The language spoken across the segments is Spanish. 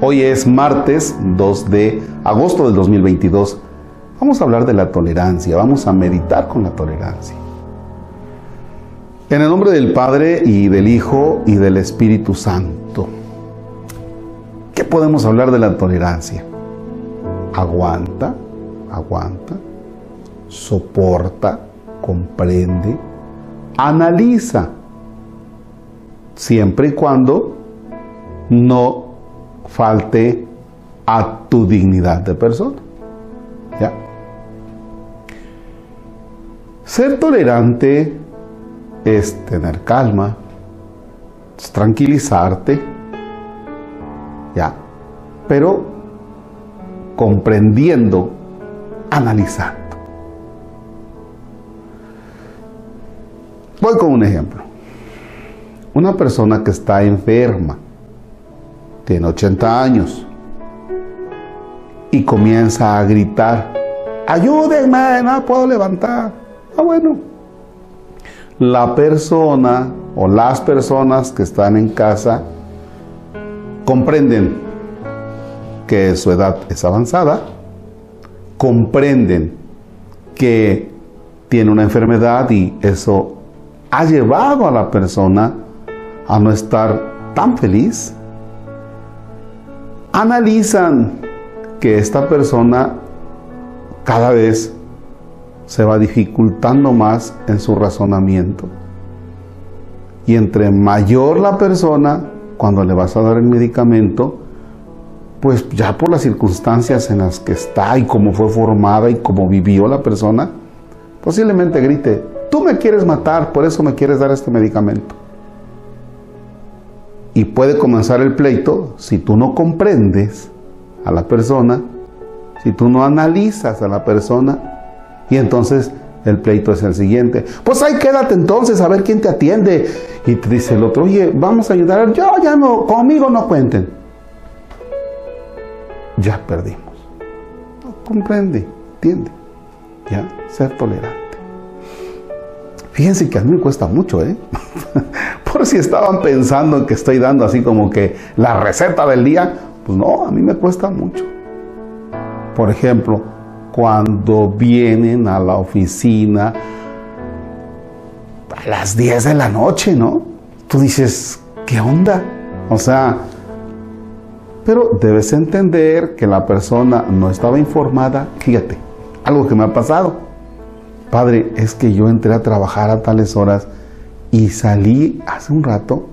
Hoy es martes 2 de agosto del 2022. Vamos a hablar de la tolerancia, vamos a meditar con la tolerancia. En el nombre del Padre y del Hijo y del Espíritu Santo. ¿Qué podemos hablar de la tolerancia? Aguanta, aguanta, soporta, comprende, analiza, siempre y cuando no falte a tu dignidad de persona. ¿Ya? Ser tolerante es tener calma, es tranquilizarte, ¿ya? Pero comprendiendo, analizando. Voy con un ejemplo. Una persona que está enferma, tiene 80 años y comienza a gritar, ayúdenme, no puedo levantar. Ah, bueno. La persona o las personas que están en casa comprenden que su edad es avanzada, comprenden que tiene una enfermedad y eso ha llevado a la persona a no estar tan feliz. Analizan que esta persona cada vez se va dificultando más en su razonamiento. Y entre mayor la persona, cuando le vas a dar el medicamento, pues ya por las circunstancias en las que está y cómo fue formada y cómo vivió la persona, posiblemente grite, tú me quieres matar, por eso me quieres dar este medicamento. Y puede comenzar el pleito si tú no comprendes a la persona, si tú no analizas a la persona, y entonces el pleito es el siguiente. Pues ahí quédate entonces a ver quién te atiende. Y te dice el otro, oye, vamos a ayudar. Yo ya no, conmigo no cuenten. Ya perdimos. Comprende, entiende. Ya, ser tolerante. Fíjense que a mí me cuesta mucho, ¿eh? Si estaban pensando que estoy dando así como que la receta del día, pues no, a mí me cuesta mucho. Por ejemplo, cuando vienen a la oficina a las 10 de la noche, ¿no? Tú dices, ¿qué onda? O sea, pero debes entender que la persona no estaba informada. Fíjate, algo que me ha pasado Padre, es que yo entré a trabajar a tales horas y salí hace un rato,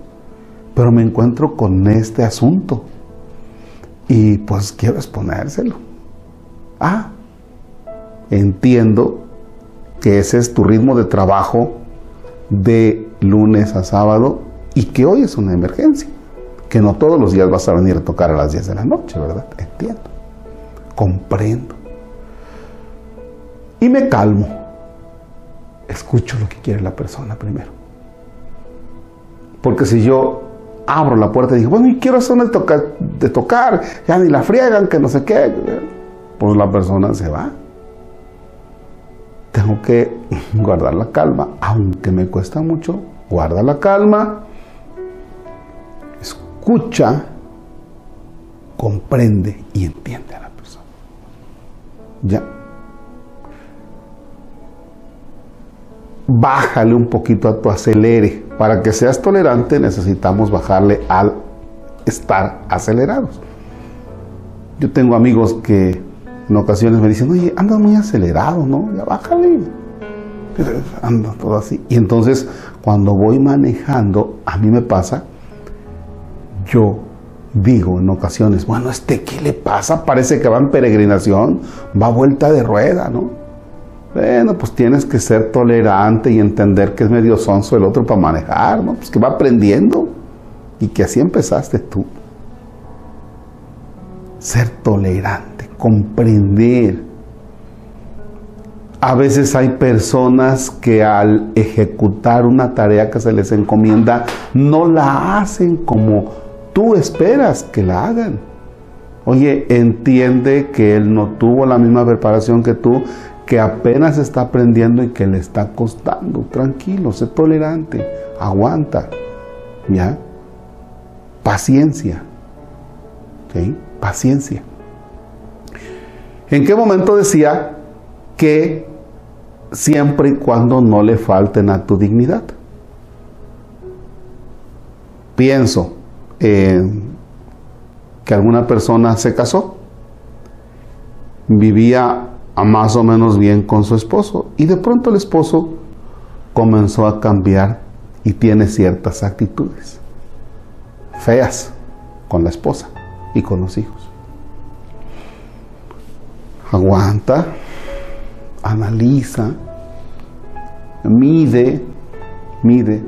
pero me encuentro con este asunto. Y pues quiero exponérselo. Ah, entiendo que ese es tu ritmo de trabajo de lunes a sábado y que hoy es una emergencia. Que no todos los días vas a venir a tocar a las 10 de la noche, ¿verdad? Entiendo. Comprendo. Y me calmo escucho lo que quiere la persona primero. Porque si yo abro la puerta y digo, bueno, y quiero hacer tocar, de tocar, ya ni la friegan, que no sé qué, pues la persona se va. Tengo que guardar la calma, aunque me cuesta mucho, guarda la calma, escucha, comprende y entiende a la persona. Ya bájale un poquito a tu acelere. Para que seas tolerante necesitamos bajarle al estar acelerados. Yo tengo amigos que en ocasiones me dicen, oye, andas muy acelerado, ¿no? Ya bájale. Anda todo así. Y entonces, cuando voy manejando, a mí me pasa, yo digo en ocasiones, bueno, este, ¿qué le pasa? Parece que va en peregrinación, va a vuelta de rueda, ¿no? Bueno, pues tienes que ser tolerante y entender que es medio sonso el otro para manejar, ¿no? Pues que va aprendiendo y que así empezaste tú. Ser tolerante, comprender. A veces hay personas que al ejecutar una tarea que se les encomienda no la hacen como tú esperas que la hagan. Oye, entiende que él no tuvo la misma preparación que tú, que apenas está aprendiendo y que le está costando. Tranquilo, sé tolerante, aguanta, ¿ya? Paciencia. Paciencia. ¿En qué momento decía que siempre y cuando no le falten a tu dignidad? Pienso en que alguna persona se casó, vivía a más o menos bien con su esposo y de pronto el esposo comenzó a cambiar y tiene ciertas actitudes feas con la esposa y con los hijos. Aguanta, analiza, mide, mide,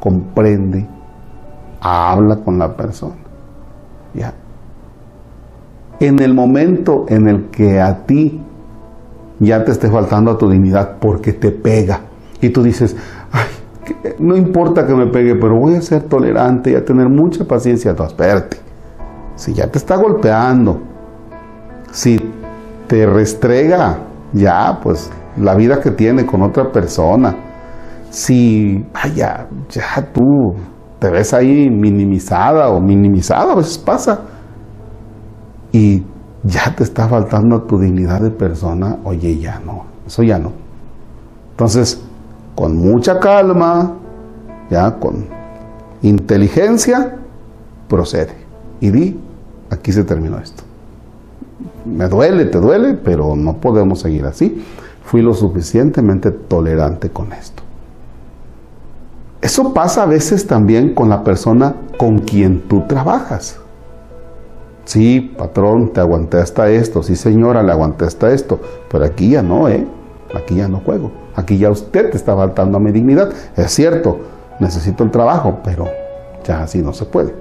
comprende, habla con la persona. Ya. En el momento en el que a ti ya te esté faltando a tu dignidad porque te pega y tú dices, ay, no importa que me pegue, pero voy a ser tolerante y a tener mucha paciencia. No, espérate. Si ya te está golpeando, si te restrega ya, pues la vida que tiene con otra persona, si, vaya, ya tú te ves ahí minimizada o minimizada, a veces pasa, y ya te está faltando tu dignidad de persona, oye, ya no, eso ya no. Entonces, con mucha calma, ya con inteligencia, procede. Y di, aquí se terminó esto. Me duele, te duele, pero no podemos seguir así. Fui lo suficientemente tolerante con esto. Eso pasa a veces también con la persona con quien tú trabajas. Sí, patrón, te aguanté hasta esto. Sí, señora, le aguanté hasta esto. Pero aquí ya no, ¿eh? Aquí ya no juego. Aquí ya usted te está faltando a mi dignidad. Es cierto, necesito el trabajo, pero ya así no se puede.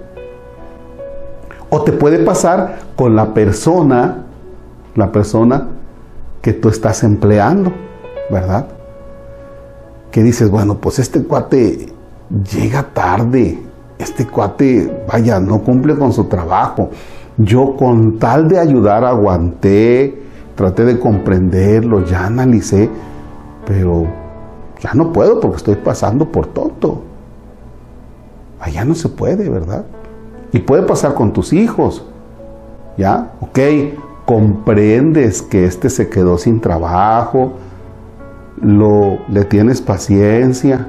O te puede pasar con la persona, la persona que tú estás empleando, ¿verdad? Que dices, bueno, pues este cuate llega tarde, este cuate, vaya, no cumple con su trabajo. Yo con tal de ayudar aguanté, traté de comprenderlo, ya analicé, pero ya no puedo porque estoy pasando por tonto. Allá no se puede, ¿verdad? Y puede pasar con tus hijos. ¿Ya? Ok, comprendes que este se quedó sin trabajo, lo, le tienes paciencia,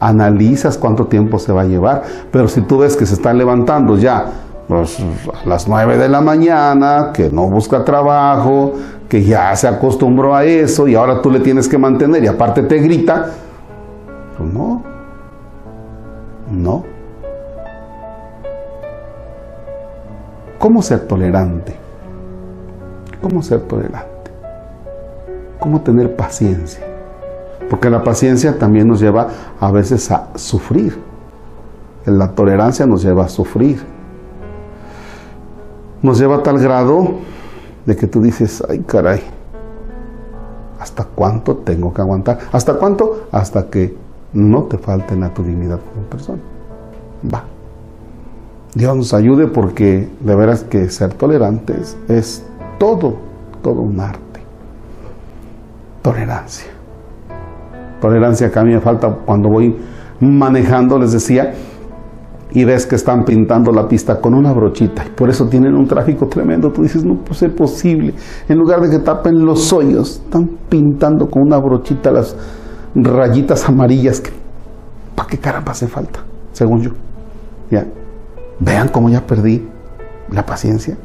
analizas cuánto tiempo se va a llevar, pero si tú ves que se están levantando ya pues, a las 9 de la mañana, que no busca trabajo, que ya se acostumbró a eso y ahora tú le tienes que mantener y aparte te grita, pues no, no. ¿Cómo ser tolerante? ¿Cómo ser tolerante? ¿Cómo tener paciencia? Porque la paciencia también nos lleva a veces a sufrir. La tolerancia nos lleva a sufrir. Nos lleva a tal grado de que tú dices, ay caray, ¿hasta cuánto tengo que aguantar? ¿Hasta cuánto? Hasta que no te falten a tu dignidad como persona. Va. Dios nos ayude porque de veras que ser tolerantes es todo, todo un arte. Tolerancia. Tolerancia que a mí me falta cuando voy manejando, les decía, y ves que están pintando la pista con una brochita y por eso tienen un tráfico tremendo. Tú dices, no puede ser posible. En lugar de que tapen los hoyos, están pintando con una brochita las rayitas amarillas. Que, ¿Para qué caramba hace falta? Según yo. ¿Ya? Vean cómo ya perdí la paciencia.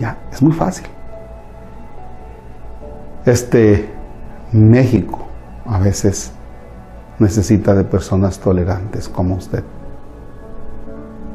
Ya, es muy fácil. Este México a veces necesita de personas tolerantes como usted.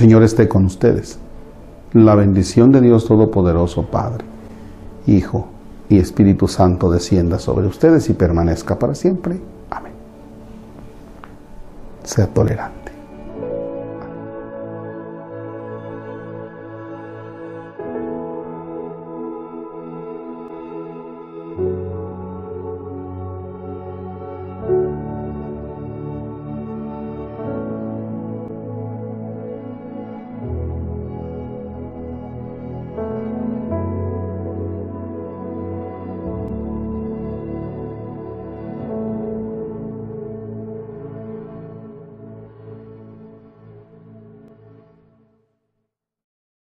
Señor esté con ustedes. La bendición de Dios Todopoderoso, Padre, Hijo y Espíritu Santo descienda sobre ustedes y permanezca para siempre. Amén. Sea tolerante.